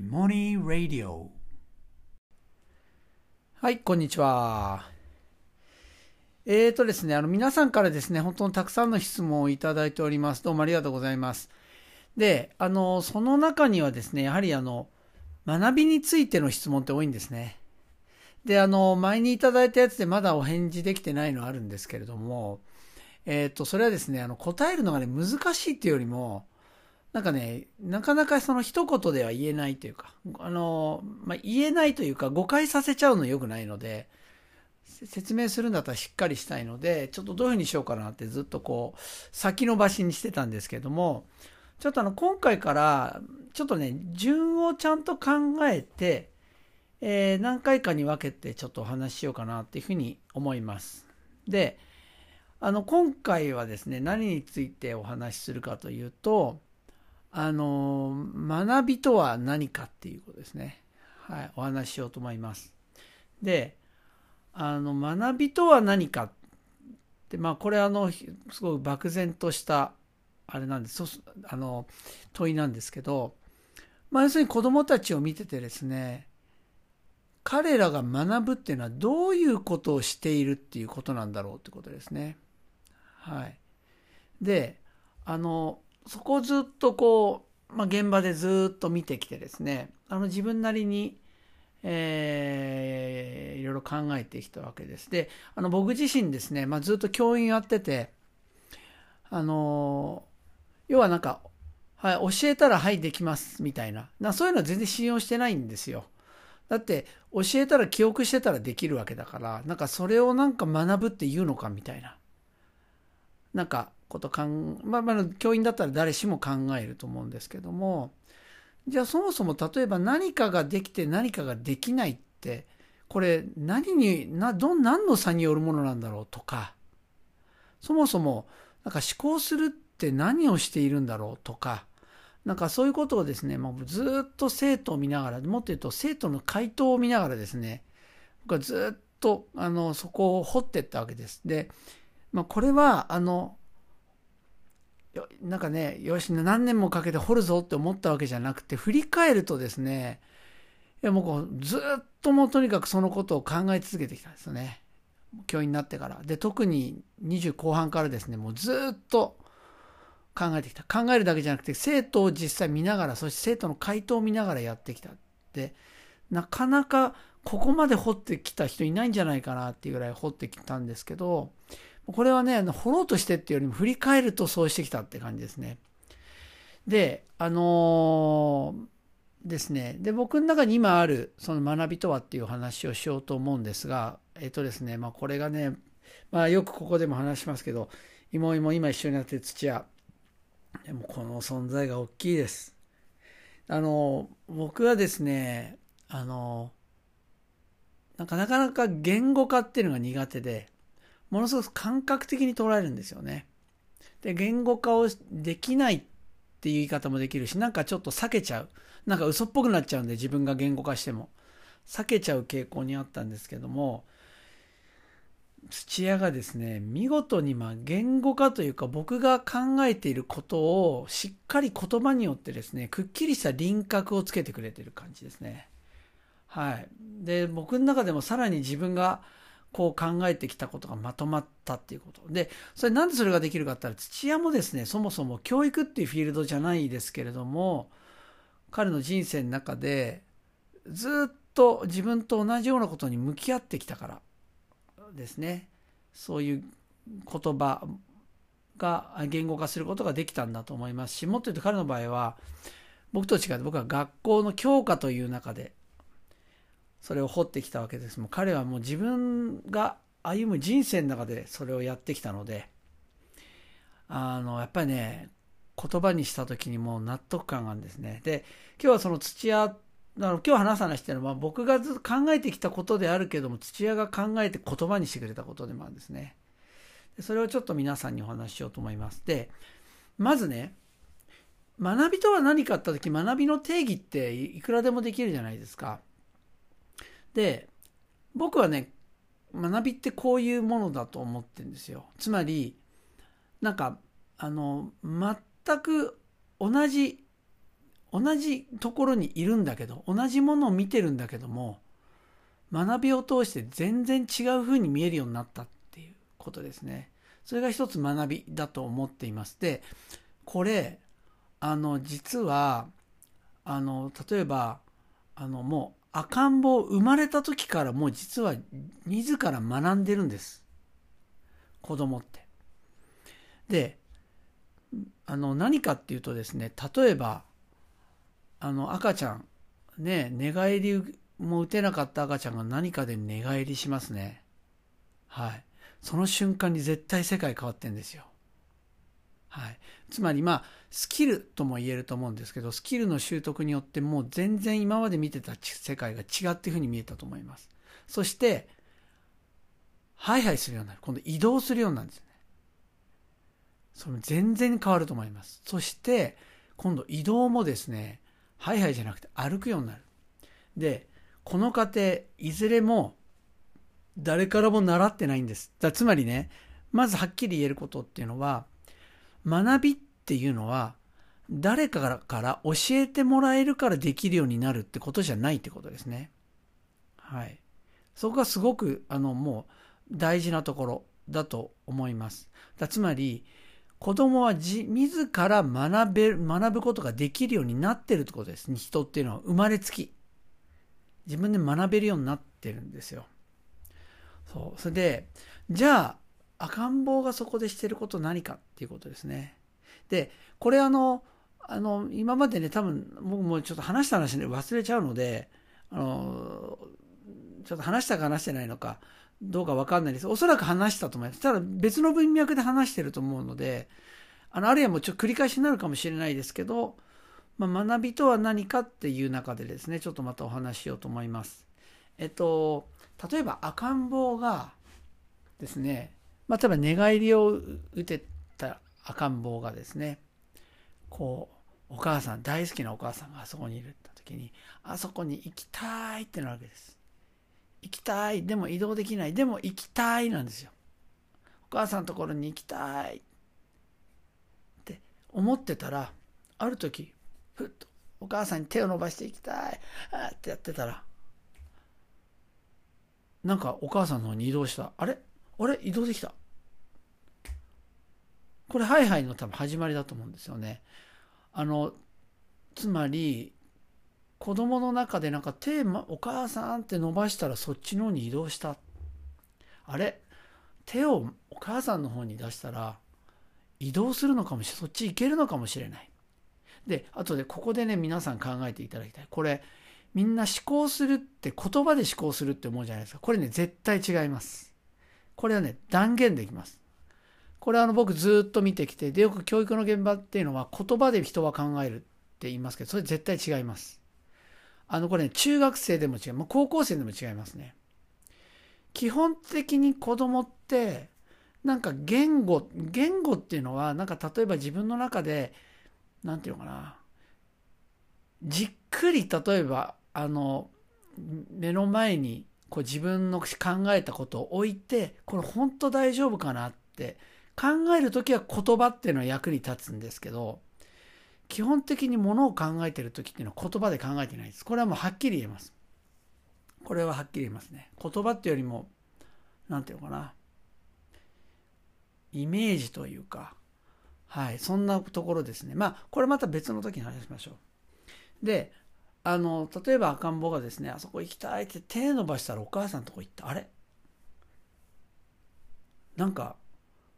モニー・ラディオはい、こんにちは。えーとですね、あの皆さんからですね、本当にたくさんの質問をいただいております。どうもありがとうございます。で、あの、その中にはですね、やはりあの、学びについての質問って多いんですね。で、あの、前にいただいたやつでまだお返事できてないのあるんですけれども、えっ、と、それはですね、あの、答えるのがね、難しいっていうよりも、なんかね、なかなかその一言では言えないというか、あの、まあ、言えないというか、誤解させちゃうの良くないので、説明するんだったらしっかりしたいので、ちょっとどういうふうにしようかなってずっとこう、先延ばしにしてたんですけども、ちょっとあの、今回から、ちょっとね、順をちゃんと考えて、えー何回かに分けてちょっとお話ししようかなっていうふうに思います。で、あの、今回はですね、何についてお話しするかというと、あの、学びとは何かっていうことですね。はい、お話ししようと思います。で、あの、学びとは何かって、まあ、これあの、すごく漠然とした、あれなんです、あの、問いなんですけど、まあ、要するに子供たちを見ててですね、彼らが学ぶっていうのはどういうことをしているっていうことなんだろうってことですね。はい。で、あの、そこをずっとこう、まあ、現場でずっと見てきてですね、あの自分なりに、えーいろいろ考えてきたわけです。で、あの僕自身ですね、まあ、ずっと教員やってて、あの、要はなんか、はい、教えたらはいできますみたいな、なそういうのは全然信用してないんですよ。だって教えたら記憶してたらできるわけだから、なんかそれをなんか学ぶって言うのかみたいな。なんかことかん、まあ、まあ、教員だったら誰しも考えると思うんですけども、じゃあそもそも例えば何かができて何かができないって、これ何に、な、ど、何の差によるものなんだろうとか、そもそもなんか思考するって何をしているんだろうとか、なんかそういうことをですね、もうずっと生徒を見ながら、もっと言うと生徒の回答を見ながらですね、僕はずっとあのそこを掘っていったわけです。で、まあ、これはあのなんかねよし何年もかけて掘るぞって思ったわけじゃなくて振り返るとですねいやもうこうずっともうとにかくそのことを考え続けてきたんですよね。教員になってから。で特に20後半からですねもうずっと考えてきた。考えるだけじゃなくて生徒を実際見ながらそして生徒の回答を見ながらやってきた。でなかなかここまで掘ってきた人いないんじゃないかなっていうぐらい掘ってきたんですけどこれはね、あの掘ろうとしてっていうよりも振り返るとそうしてきたって感じですね。で、あのーですね。で、僕の中に今あるその学びとはっていう話をしようと思うんですが、えっとですね、まあこれがね、まあよくここでも話しますけど、妹もいも今一緒になってる土屋。でもこの存在が大きいです。あの、僕はですね、あの、なかなか言語化っていうのが苦手で、ものすごく感覚的に捉えるんですよね。で、言語化をできないっていう言い方もできるし、なんかちょっと避けちゃう。なんか嘘っぽくなっちゃうんで、自分が言語化しても。避けちゃう傾向にあったんですけども、土屋がですね、見事にま言語化というか僕が考えていることをしっかり言葉によってですね、くっきりした輪郭をつけてくれてる感じですね。はい。で、僕の中でもさらに自分がこう考えてきたことがまとまったっていうこと。で、それなんでそれができるかって言ったら、土屋もですね、そもそも教育っていうフィールドじゃないですけれども、彼の人生の中でずっと自分と同じようなことに向き合ってきたからですね。そういう言葉が言語化することができたんだと思いますし、もっと言うと彼の場合は、僕と違って僕は学校の教科という中でそれを掘ってきたわけです。もう彼はもう自分が歩む人生の中でそれをやってきたのであのやっぱりね言葉にした時にもう納得感があるんですね。で今日はその土屋あの今日話す話っていうのは僕がずっと考えてきたことであるけども土屋が考えて言葉にしてくれたことでもあるんですね。でそれをちょっと皆さんにお話ししようと思います。でまずね学びとは何かあって時学びの定義っていくらでもできるじゃないですか。で僕はね学びってこういうものだと思ってるんですよつまりなんかあの全く同じ同じところにいるんだけど、同じものを見てるんだけども、学びを通して全然違う風に見えるようになったっていうことですね。それが一つ学びだと思っています。で、これ、あの、実は、あの、例えば、あの、もう赤ん坊生まれた時からもう実は自ら学んでるんです。子供って。で、あの、何かっていうとですね、例えば、あの、赤ちゃん、ね、寝返りも打てなかった赤ちゃんが何かで寝返りしますね。はい。その瞬間に絶対世界変わってんですよ。はい。つまりまあ、スキルとも言えると思うんですけど、スキルの習得によってもう全然今まで見てた世界が違うっていうふうに見えたと思います。そして、ハイハイするようになる。今度移動するようになるんですね。その全然変わると思います。そして、今度移動もですね、ハイハイじゃなくて歩くようになる。で、この過程、いずれも誰からも習ってないんです。だつまりね、まずはっきり言えることっていうのは、学びっていうのは、誰かから教えてもらえるからできるようになるってことじゃないってことですね。はい。そこがすごく、あの、もう大事なところだと思います。だつまり、子供は自自ら学べ学ぶことができるようになってるってことですね。人っていうのは生まれつき。自分で学べるようになってるんですよ。そう。それで、じゃあ、赤ん坊がそこでしてること何かっていうことですね。で、これあの、あの、今までね、多分、僕もちょっと話した話で忘れちゃうので、あの、ちょっと話したか話してないのか、どうかわかんないです。おそらく話したと思います。ただ別の文脈で話してると思うので、あの、あるいはもうちょっと繰り返しになるかもしれないですけど、まあ、学びとは何かっていう中でですね、ちょっとまたお話しようと思います。えっと、例えば赤ん坊がですね、まあ、例えば寝返りを打てた赤ん坊がですね、こう、お母さん、大好きなお母さんがあそこにいるって時に、あそこに行きたいってなるわけです。行きたい。でも移動できない。でも行きたいなんですよ。お母さんのところに行きたい。って思ってたら、ある時、ふっとお母さんに手を伸ばして行きたい。あってやってたら、なんかお母さんの方に移動した。あれ？あれ？移動できた。これハイハイの多分始まりだと思うんですよね。あの、つまり、子供の中でなんか手、お母さんって伸ばしたらそっちの方に移動した。あれ？手をお母さんの方に出したら移動するのかもしれない。そっち行けるのかもしれない。で、あとでここでね、皆さん考えていただきたい。これ、みんな思考するって言葉で思考するって思うじゃないですか。これね、絶対違います。これはね、断言できます。これはあの僕ずっと見てきて、で、よく教育の現場っていうのは言葉で人は考えるって言いますけど、それ絶対違います。あの、これね、中学生でも違う。高校生でも違いますね。基本的に子供って、なんか言語、言語っていうのは、なんか例えば自分の中で、なんていうのかな。じっくり例えば、あの、目の前にこう自分の考えたことを置いて、これ本当大丈夫かなって考えるときは言葉っていうのは役に立つんですけど、基本的にものを考えてる時っていうのは言葉で考えてないです。これはもうはっきり言えます。これははっきり言えますね。言葉っていうよりも、なんていうのかな。イメージというか、はい、そんなところですね。まあ、これまた別の時に話しましょう。で、あの、例えば赤ん坊がですね、あそこ行きたいって手伸ばしたらお母さんのとこ行った。あれ？なんか、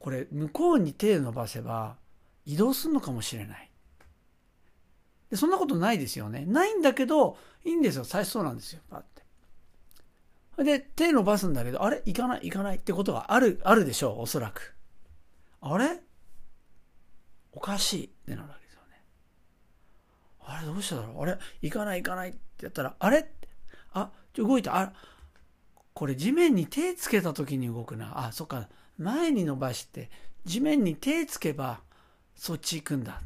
これ、向こうに手伸ばせば移動するのかもしれない。でそんなことないですよね。ないんだけど、いいんですよ。最初そうなんですよ。パって。で、手伸ばすんだけど、あれ？行かない、行かない？ってことがある、あるでしょう。おそらく。あれ？おかしいってなるわけですよね。あれ？どうしただろう？あれ？行かない？行かない？ってやったら、あれ？あ、動いた。あ、これ地面に手つけた時に動くな。あ、そっか。前に伸ばして、地面に手つけば、そっち行くんだ。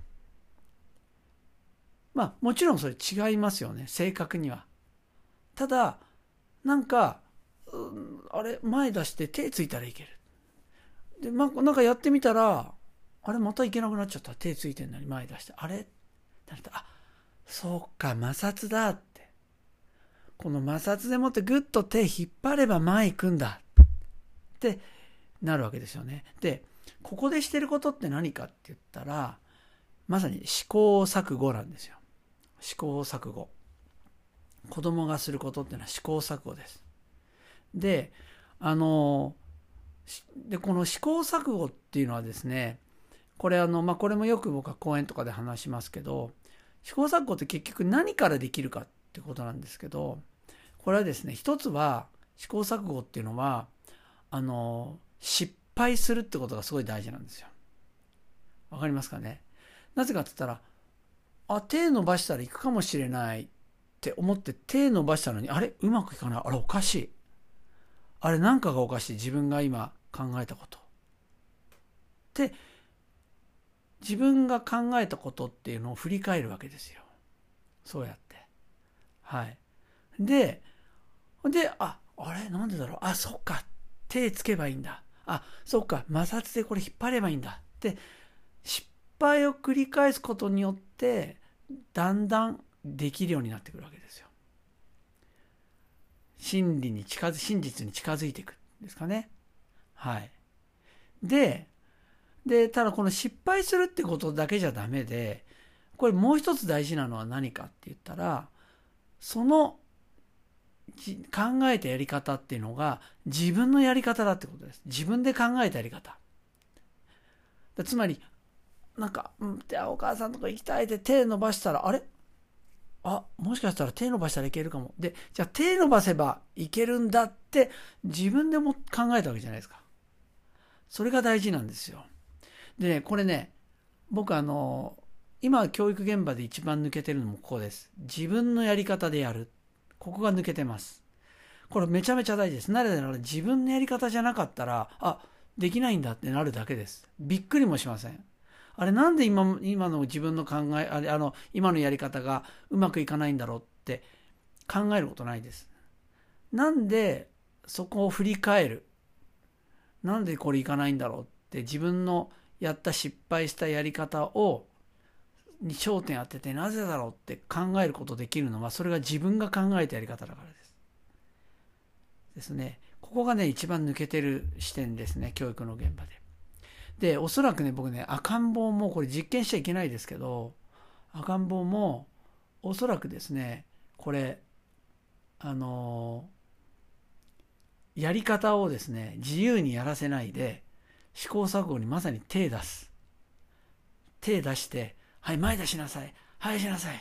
まあもちろんそれ違いますよね。正確には。ただなんか、うん、あれ前出して手ついたらいける。で、まあ、なんかやってみたらあれまたいけなくなっちゃった。手ついてんのに前出して。あれ？ってなった。あそそうか、摩擦だって。この摩擦でもってぐっと手引っ張れば前行くんだ。ってなるわけですよね。で、ここでしてることって何かって言ったら、まさに試行錯誤なんですよ。試行錯誤。子供がすることっていうのは試行錯誤です。で、あの、で、この試行錯誤っていうのはですね、これあの、まあ、これもよく僕は講演とかで話しますけど、試行錯誤って結局何からできるかってことなんですけど、これはですね、一つは試行錯誤っていうのは、あの、失敗するってことがすごい大事なんですよ。わかりますかね？なぜかって言ったら、あ、手伸ばしたら行くかもしれないって思って手伸ばしたのに、あれ？うまくいかない。あれおかしい。あれなんかがおかしい。自分が今考えたこと。って自分が考えたことっていうのを振り返るわけですよ。そうやって。はい。で、で、あ、あれ？なんでだろう？あ、そっか。手つけばいいんだ。あ、そっか。摩擦でこれ引っ張ればいいんだ。って失敗を繰り返すことによって、だんだんできるようになってくるわけですよ。真理に近づ、真実に近づいていくんですかね。はい。で、で、ただこの失敗するってことだけじゃダメで、これもう一つ大事なのは何かって言ったら、その考えたやり方っていうのが自分のやり方だってことです。自分で考えたやり方。つまり、なんか、うん、お母さんとか行きたいって手伸ばしたら、あれ？あ、もしかしたら手伸ばしたらいけるかも。で、じゃあ手伸ばせばいけるんだって自分でも考えたわけじゃないですか。それが大事なんですよ。でね、これね、僕あの、今教育現場で一番抜けてるのもここです。自分のやり方でやる。ここが抜けてます。これめちゃめちゃ大事です。なぜなら自分のやり方じゃなかったら、あ、できないんだってなるだけです。びっくりもしません。あれなんで今今の自分の考え、あれ、あの、今のやり方がうまくいかないんだろうって考えることないです。なんでそこを振り返る。なんでこれいかないんだろうって自分のやった失敗したやり方をに焦点当ててなぜだろうって考えることできるのはそれが自分が考えたやり方だからです。ですね。ここがね一番抜けてる視点ですね教育の現場で。でおそらくね僕ね赤ん坊もこれ実験しちゃいけないですけど赤ん坊もおそらくですねこれあのやり方をですね自由にやらせないで試行錯誤にまさに手出す。手出して、はい、前出しなさい。はい、しなさい。っ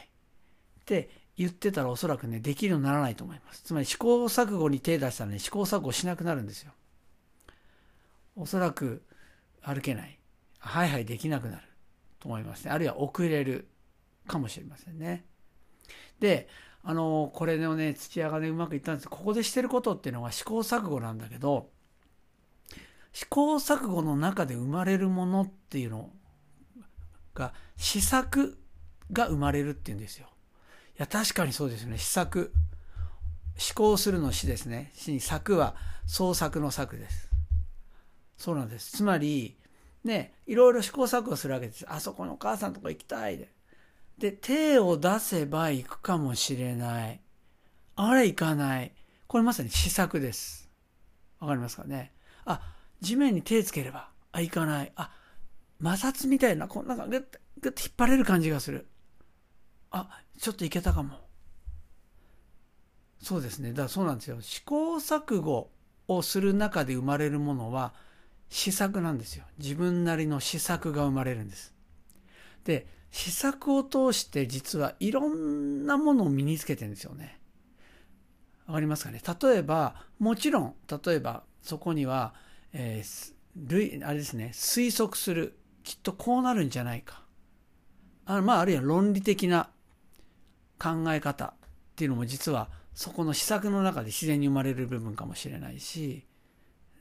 て言ってたらおそらくね、できるようにならないと思います。つまり試行錯誤に手出したらね、試行錯誤しなくなるんですよ。おそらく歩けない。はいはいできなくなると思いますね。あるいは遅れるかもしれませんね。で、あの、これのね、土屋がね、うまくいったんですここでしてることっていうのは試行錯誤なんだけど、試行錯誤の中で生まれるものっていうのが試作が生まれるっていうんですよ。いや確かにそうですよね。試作。試行するの詩ですね。詩に作は創作の作です。そうなんです。つまりねいろいろ試行錯誤するわけです。あそこのお母さんとこ行きたい。でで手を出せば行くかもしれない。あれ行かない。これまさに試作です。わかりますかね。あ地面に手つければ、あ、いかない。あ、摩擦みたいな、こんなんかグッ、グッと引っ張れる感じがする。あ、ちょっといけたかも。そうですね。だからそうなんですよ。試行錯誤をする中で生まれるものは、試作なんですよ。自分なりの試作が生まれるんです。で、試作を通して実はいろんなものを身につけてるんですよね。わかりますかね？例えば、もちろん、例えばそこには、えー、あれですね、推測する。きっとこうなるんじゃないか。あまあ、あるいは論理的な考え方っていうのも実はそこの施策の中で自然に生まれる部分かもしれないし、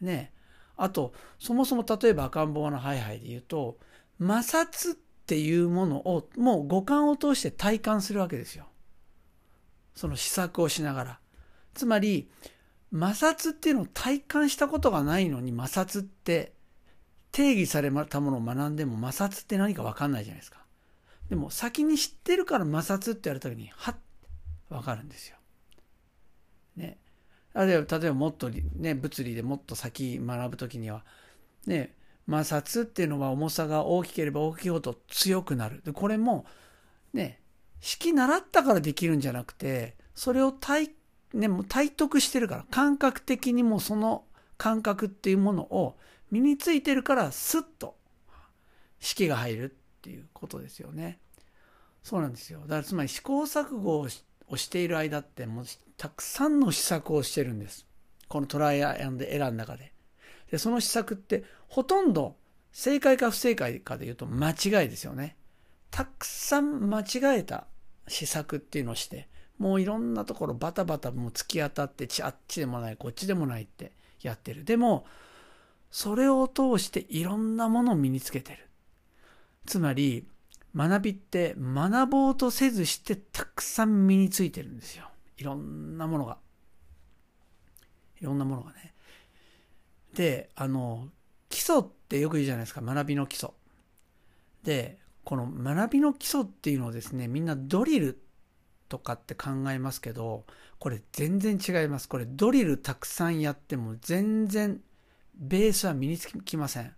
ね。あと、そもそも例えば赤ん坊のハイハイで言うと、摩擦っていうものをもう五感を通して体感するわけですよ。その施策をしながら。つまり、摩擦っていうのを体感したことがないのに摩擦って定義されたものを学んでも摩擦って何か分かんないじゃないですか。でも先に知ってるから摩擦ってやるときに、はっ、わかるんですよ。ね。例えば、例えばもっとね、物理でもっと先学ぶときには、ね、摩擦っていうのは重さが大きければ大きいほど強くなる。で、これも、ね、式習ったからできるんじゃなくて、それを体、ね、もう体得してるから、感覚的にもその感覚っていうものを身についてるからスッと式が入るっていうことですよね。そうなんですよ。だからつまり試行錯誤をしている間ってもうたくさんの試作をしてるんです。このトライアンドエラーの中で。で、その施策ってほとんど正解か不正解かで言うと間違いですよね。たくさん間違えた施策っていうのをして、もういろんなところバタバタもう突き当たってあっちでもないこっちでもないってやってる。でも、それを通していろんなものを身につけてる。つまり、学びって学ぼうとせずしてたくさん身についてるんですよ。いろんなものが。いろんなものがね。で、あの、基礎ってよく言うじゃないですか、学びの基礎。で、この学びの基礎っていうのをですね、みんなドリルとかって考えますけど、これ全然違います。これドリルたくさんやっても全然ベースは身につきません。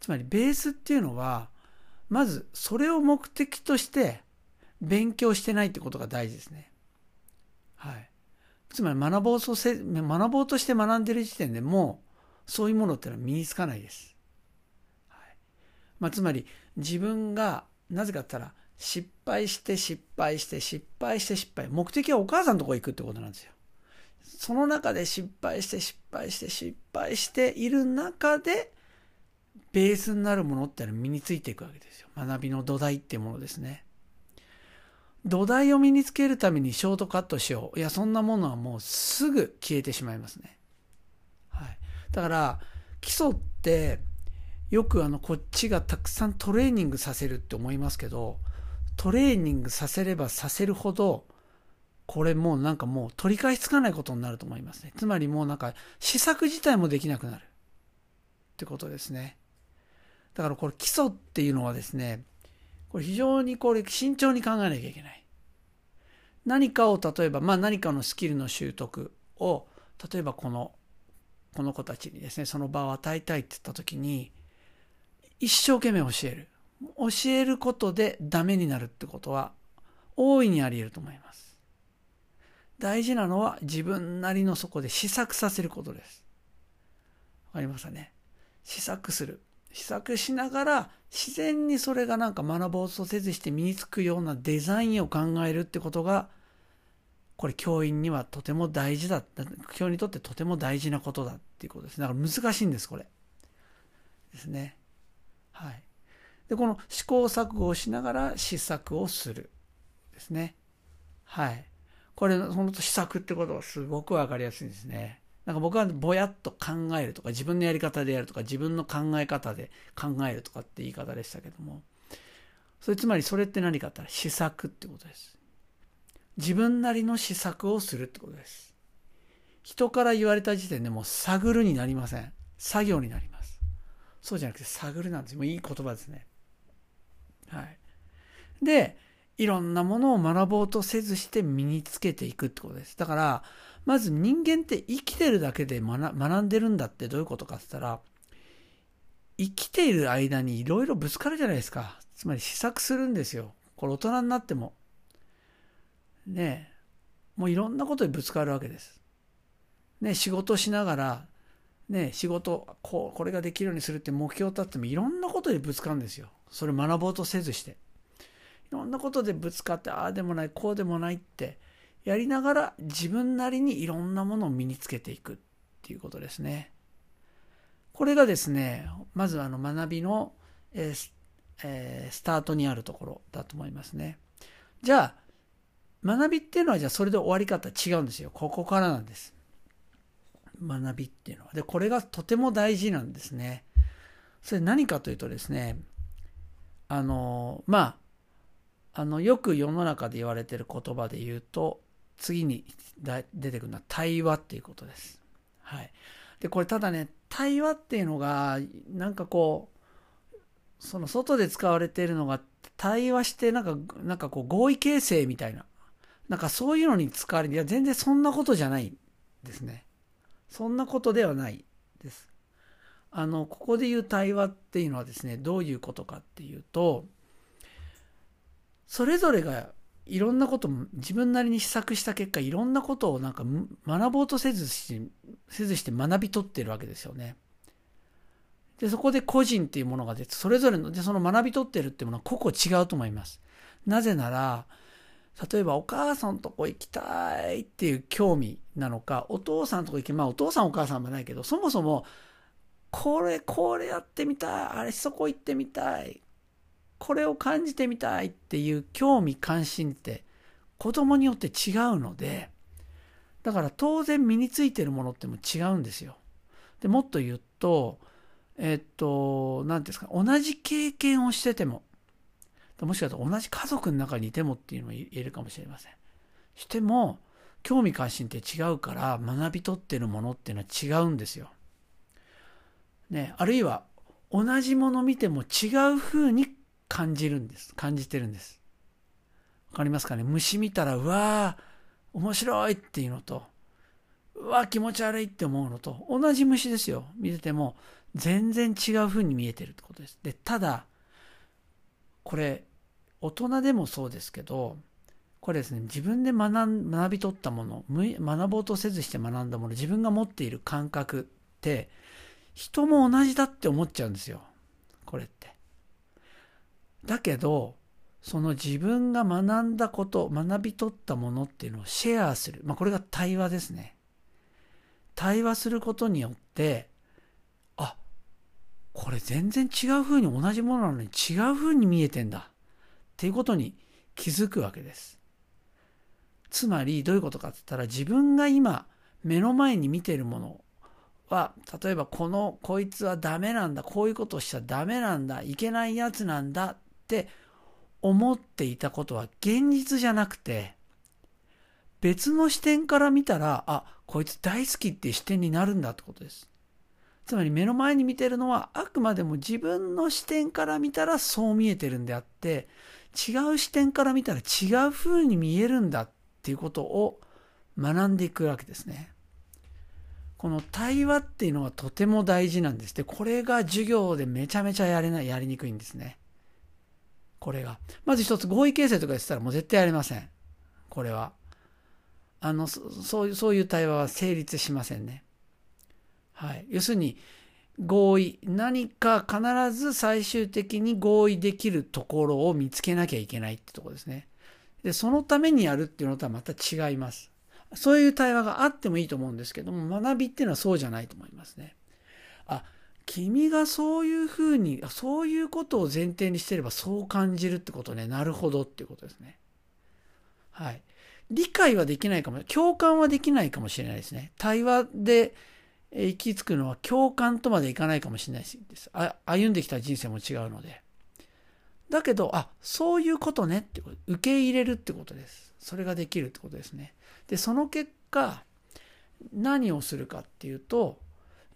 つまりベースっていうのは、まずそれを目的として勉強してないってことが大事ですね。はい。つまり学ぼうとせ、学ぼうとして学んでる時点でもう、そういうものってのは身につかないです。はいまあ、つまり、自分が、なぜかったら、失敗して失敗して失敗して失敗。目的はお母さんのとこ行くってことなんですよ。その中で失敗して失敗して失敗している中で、ベースになるものってのは身についていくわけですよ。学びの土台っていうものですね。土台を身につけるためにショートカットしよう。いや、そんなものはもうすぐ消えてしまいますね。はい。だから、基礎って、よくあの、こっちがたくさんトレーニングさせるって思いますけど、トレーニングさせればさせるほど、これもうなんかもう取り返しつかないことになると思いますね。つまりもうなんか試作自体もできなくなる。ってことですね。だからこれ基礎っていうのはですね、これ非常にこれ慎重に考えなきゃいけない。何かを例えば、まあ何かのスキルの習得を、例えばこの、この子たちにですね、その場を与えたいって言った時に、一生懸命教える。教えることでダメになるってことは、大いにあり得ると思います。大事なのは自分なりのそこで試作させることです。わかりましたね？試作する。試作しながら自然にそれがなんか学ぼうとせずして身につくようなデザインを考えるってことがこれ教員にはとても大事だ教員にとってとても大事なことだっていうことですだから難しいんですこれ。ですね。はい。でこの試行錯誤をしながら試作をする。ですね。はい。これその試作ってことはすごく分かりやすいんですねなんか僕はぼやっと考えるとか、自分のやり方でやるとか、自分の考え方で考えるとかって言い方でしたけども、それつまりそれって何かって言ったら試作ってことです。自分なりの試作をするってことです。人から言われた時点でもう探るになりません。作業になります。そうじゃなくて探るなんです。もういい言葉ですね。はい。で、いろんなものを学ぼうとせずして身につけていくってことです。だから、まず人間って生きてるだけで学んでるんだってどういうことかって言ったら、生きている間にいろいろぶつかるじゃないですか。つまり試作するんですよ。これ大人になっても。ねえ。もういろんなことにぶつかるわけです。ね仕事しながら、ね仕事、こう、これができるようにするって目標を立ってもいろんなことでぶつかるんですよ。それ学ぼうとせずして。いろんなことでぶつかって、ああでもない、こうでもないって、やりながら自分なりにいろんなものを身につけていくっていうことですね。これがですね、まずあの学びの、えーえー、スタートにあるところだと思いますね。じゃあ、学びっていうのはじゃあそれで終わり方違うんですよ。ここからなんです。学びっていうのは。で、これがとても大事なんですね。それ何かというとですね、あの、まあ、あの、よく世の中で言われてる言葉で言うと、次に出てくるのは対話っていうことです。はい。で、これただね、対話っていうのが、なんかこう、その外で使われているのが対話してなんか、なんかこう合意形成みたいな、なんかそういうのに使われる。いや、全然そんなことじゃないですね。そんなことではないです。あの、ここで言う対話っていうのはですね、どういうことかっていうと、それぞれがいろんなことも自分なりに試作した結果、いろんなことをなんか学ぼうとせずし、せずして学び取ってるわけですよね。で、そこで個人っていうものが出て、それぞれの、で、その学び取ってるっていうものは個々違うと思います。なぜなら、例えばお母さんとこ行きたいっていう興味なのか、お父さんとこ行き、まあお父さんお母さんもないけど、そもそも、これ、これやってみたい、あれそこ行ってみたい、これを感じてみたいっていう興味関心って子供によって違うので、だから当然身についてるものっても違うんですよ。でもっと言うと、えっと、何ですか、同じ経験をしてても、もしかしたら同じ家族の中にいてもっていうのも言えるかもしれません。しても、興味関心って違うから学び取ってるものっていうのは違うんですよ。ね、あるいは同じもの見ても違う風に感じるんです。感じてるんです。わかりますかね？虫見たら、うわー、面白いっていうのと、うわー、気持ち悪いって思うのと、同じ虫ですよ。見てても、全然違う風に見えてるってことです。で、ただ、これ、大人でもそうですけど、これですね、自分で学学び取ったもの、学ぼうとせずして学んだもの、自分が持っている感覚って、人も同じだって思っちゃうんですよ。これって。だけど、その自分が学んだこと、学び取ったものっていうのをシェアする。まあこれが対話ですね。対話することによって、あ、これ全然違う風に同じものなのに違う風に見えてんだ。っていうことに気づくわけです。つまりどういうことかって言ったら自分が今目の前に見ているものは、例えばこの、こいつはダメなんだ、こういうことをしちゃダメなんだ、いけないやつなんだって思っていたことは現実じゃなくて、別の視点から見たら、あ、こいつ大好きって視点になるんだってことです。つまり目の前に見てるのはあくまでも自分の視点から見たらそう見えてるんであって、違う視点から見たら違う風に見えるんだっていうことを学んでいくわけですね。この対話っていうのはとても大事なんです。で、これが授業でめちゃめちゃやれない、やりにくいんですね。これが。まず一つ合意形成とか言ってたらもう絶対やりません。これは。あの、そういう、そういう対話は成立しませんね。はい。要するに、合意。何か必ず最終的に合意できるところを見つけなきゃいけないってとこですね。で、そのためにやるっていうのとはまた違います。そういう対話があってもいいと思うんですけども、学びっていうのはそうじゃないと思いますね。君がそういうふうに、そういうことを前提にしてればそう感じるってことね。なるほどっていうことですね。はい。理解はできないかも、共感はできないかもしれないですね。対話で行き着くのは共感とまでいかないかもしれないです。あ歩んできた人生も違うので。だけど、あ、そういうことねってこと、受け入れるってことです。それができるってことですね。で、その結果、何をするかっていうと、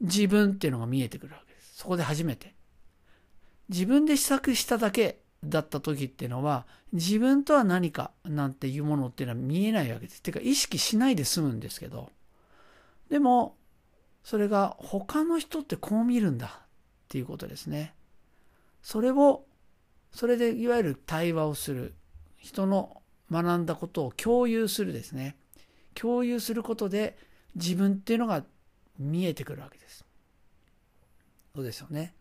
自分っていうのが見えてくるわけです。そこで初めて。自分で試作しただけだった時っていうのは、自分とは何かなんていうものっていうのは見えないわけです。てか意識しないで済むんですけど、でも、それが他の人ってこう見るんだっていうことですね。それを、それでいわゆる対話をする。人の学んだことを共有するですね。共有することで自分っていうのが見えてくるわけです。そうですよね。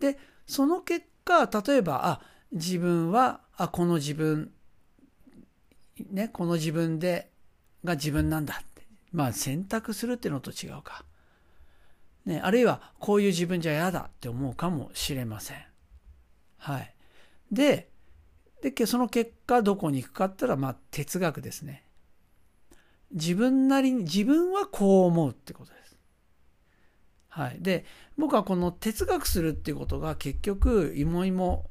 で、その結果、例えば、あ、自分は、あ、この自分、ね、この自分で、が自分なんだって。まあ、選択するっていうのと違うか。ね、あるいは、こういう自分じゃ嫌だって思うかもしれません。はい。で、で、その結果、どこに行くかって言ったら、まあ、哲学ですね。自分なりに、自分はこう思うってことです。はい。で、僕はこの哲学するっていうことが結局、いもいも、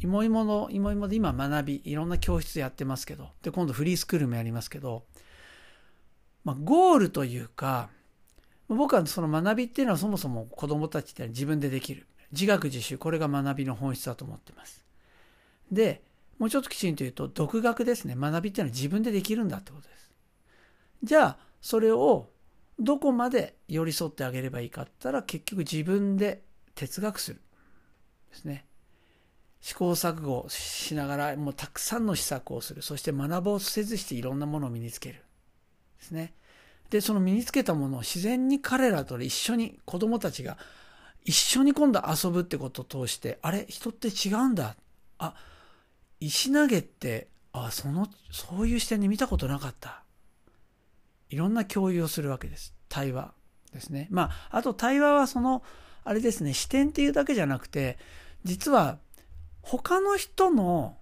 いもいもの、いもいもで今学び、いろんな教室やってますけど、で、今度フリースクールもやりますけど、まあ、ゴールというか、僕はその学びっていうのはそもそも子供たちって自分でできる。自学自習、これが学びの本質だと思ってます。で、もうちょっときちんと言うと、独学ですね。学びっていうのは自分でできるんだってことです。じゃあ、それをどこまで寄り添ってあげればいいかって言ったら、結局自分で哲学する。ですね。試行錯誤しながら、もうたくさんの施策をする。そして学ぼうせずしていろんなものを身につける。ですね。で、その身につけたものを自然に彼らと一緒に子供たちが一緒に今度遊ぶってことを通して、あれ？人って違うんだ。あ、石投げって、あ、その、そういう視点で見たことなかった。いろんな共有をするわけです。対話ですね。まあ、あと対話はその、あれですね、視点っていうだけじゃなくて、実は他の人の、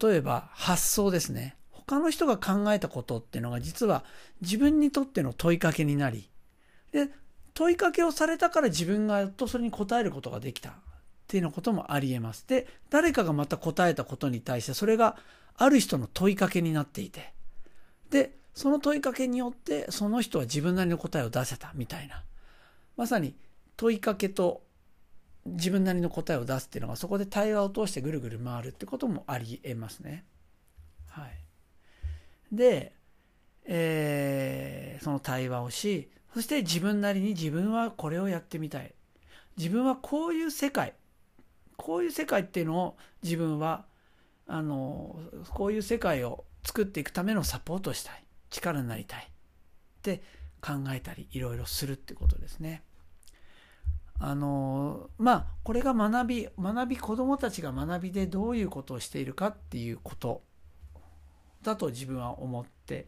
例えば発想ですね。他の人が考えたことっていうのが実は自分にとっての問いかけになり、で、問いかけをされたから自分がやっとそれに答えることができたっていうようなこともあり得ます。で、誰かがまた答えたことに対してそれがある人の問いかけになっていて、で、その問いかけによってその人は自分なりの答えを出せたみたいな。まさに問いかけと自分なりの答えを出すっていうのがそこで対話を通してぐるぐる回るってこともあり得ますね。はい。で、えー、その対話をし、そして自分なりに自分はこれをやってみたい。自分はこういう世界、こういう世界っていうのを自分は、あの、こういう世界を作っていくためのサポートをしたい。力になりたい。って考えたり、いろいろするってことですね。あのまあこれが学び学び子どもたちが学びでどういうことをしているかっていうことだと自分は思って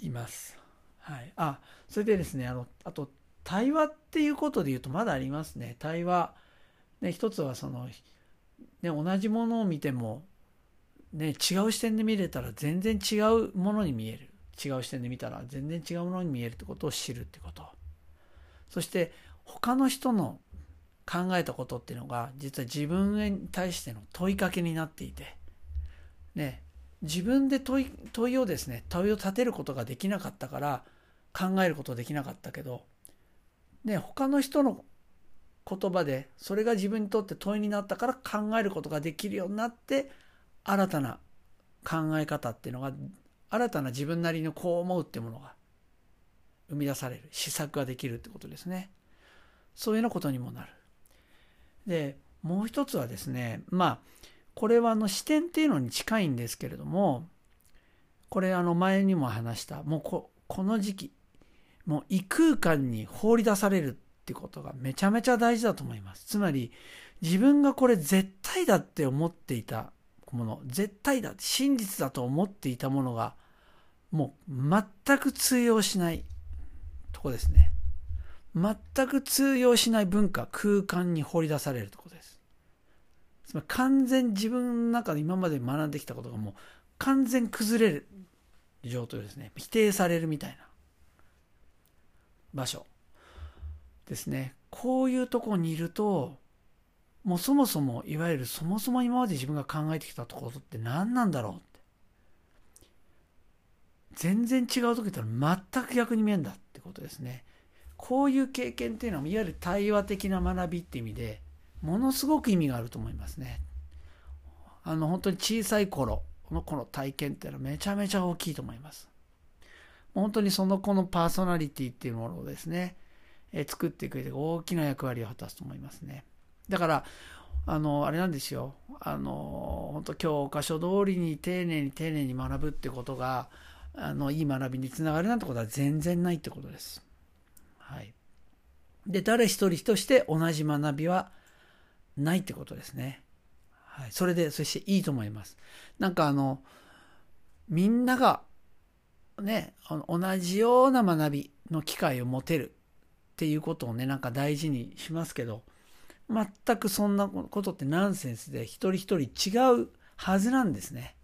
います。はい、あそれでですねあのあと対話っていうことで言うとまだありますね対話、ね、一つはその、ね、同じものを見ても、ね、違う視点で見れたら全然違うものに見える。違う視点で見たら全然違うものに見えるってことを知るってこと。そして他の人の考えたことっていうのが実は自分に対しての問いかけになっていて。ね自分で問い問いをですね問いを立てることができなかったから考えることできなかったけど、ね、他の人の言葉でそれが自分にとって問いになったから考えることができるようになって新たな考え方っていうのが新たな自分なりのこう思うってものが生み出される施策ができるってことですねそういうようなことにもなるでもう一つはですねまあこれはあの視点っていうのに近いんですけれども、これあの前にも話した、もうここの時期、もう異空間に放り出されるってことがめちゃめちゃ大事だと思います。つまり、自分がこれ絶対だって思っていたもの、絶対だ、真実だと思っていたものが、もう全く通用しないとこですね。全く通用しない文化、空間に放り出されるとこです。つまり完全自分の中で今まで学んできたことがもう完全崩れる状態ですね。否定されるみたいな場所ですね。こういうとこにいると、もうそもそも、いわゆるそもそも今まで自分が考えてきたころって何なんだろうって。全然違う時ったら全く逆に見えんだってことですね。こういう経験っていうのは、いわゆる対話的な学びって意味で、ものすごく意味があると思いますね。あの本当に小さい頃のこの体験っていうのはめちゃめちゃ大きいと思います。本当にその子のパーソナリティっていうものをですね、え作ってく上で大きな役割を果たすと思いますね。だから、あの、あれなんですよ。あの、本当教科書通りに丁寧に丁寧に学ぶってことが、あの、いい学びにつながるなんてことは全然ないってことです。はい。で、誰一人として同じ学びはないってことですね。はい。それで、そしていいと思います。なんかあの、みんなが、ね、同じような学びの機会を持てるっていうことをね、なんか大事にしますけど、全くそんなことってナンセンスで一人一人違うはずなんですね。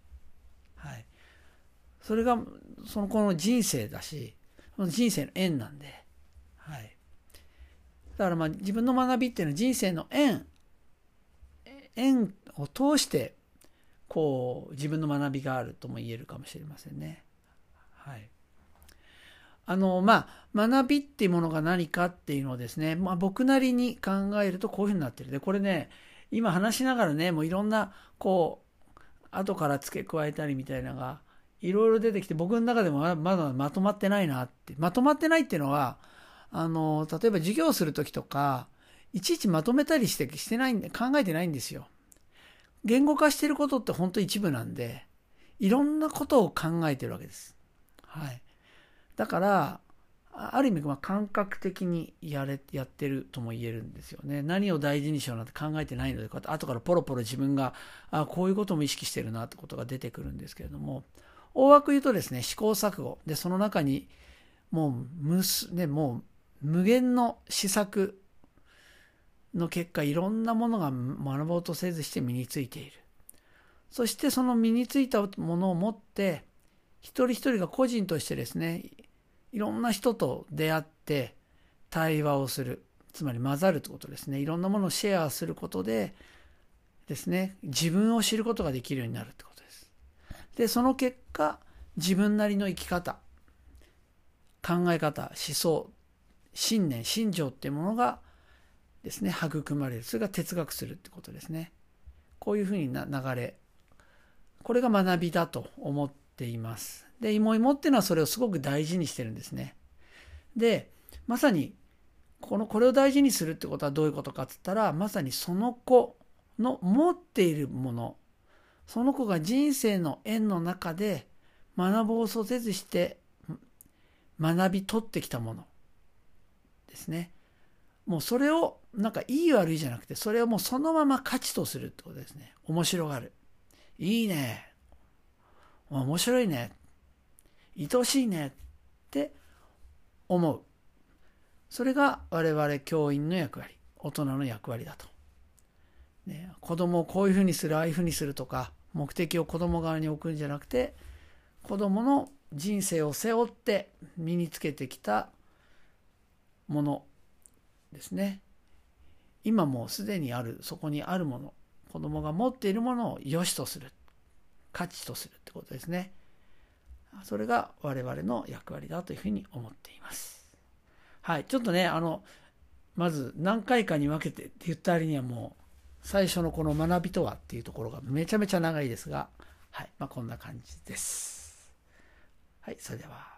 はい。それが、その子の人生だし、人生の縁なんで、はい。だからまあ自分の学びっていうのは人生の縁縁を通してこう自分の学びがあるとも言えるかもしれませんね。はい。あのまあ学びっていうものが何かっていうのをですね、まあ、僕なりに考えるとこういうふうになってるでこれね今話しながらね、もういろんな、こう、後から付け加えたりみたいなのが、いろいろ出てきて、僕の中でもまだまとまってないなって。まとまってないっていうのは、あの、例えば授業するときとか、いちいちまとめたりしてしてないんで、考えてないんですよ。言語化してることって本当一部なんで、いろんなことを考えてるわけです。はい。だから、ある意味、まあ、感覚的にやれ、やってるとも言えるんですよね。何を大事にしようなんて考えてないので、こうやって後からポロポロ自分が、あこういうことも意識してるなってことが出てくるんですけれども、大枠言うとですね、試行錯誤。で、その中に、もう、むす、ね、もう、無限の試作の結果、いろんなものが学ぼうとせずして身についている。そしてその身についたものを持って、一人一人が個人としてですね、いろんな人と出会って対話をする。つまり混ざるということですね。いろんなものをシェアすることでですね、自分を知ることができるようになるってことです。で、その結果、自分なりの生き方、考え方、思想、信念、信条っていうものがですね、育まれる。それが哲学するってことですね。こういうふうにな流れ。これが学びだと思ってています。で、芋芋っていうのはそれをすごく大事にしてるんですね。で、まさに、この、これを大事にするってことはどういうことかっつったら、まさにその子の持っているもの、その子が人生の縁の中で学ぼうとせずして学び取ってきたものですね。もうそれをなんかいい悪いじゃなくて、それをもうそのまま価値とするってことですね。面白がる。いいね。面白いね。愛しいねって思う。それが我々教員の役割、大人の役割だと。ね、子供をこういうふうにする、ああいうふうにするとか、目的を子供側に置くんじゃなくて、子供の人生を背負って身につけてきたものですね。今もうすでにある、そこにあるもの、子供が持っているものを良しとする、価値とするってことですね。それが我々の役割だというふうに思っています。はい。ちょっとね、あの、まず何回かに分けてって言った割にはもう、最初のこの学びとはっていうところがめちゃめちゃ長いですが、はい。まあ、こんな感じです。はい。それでは。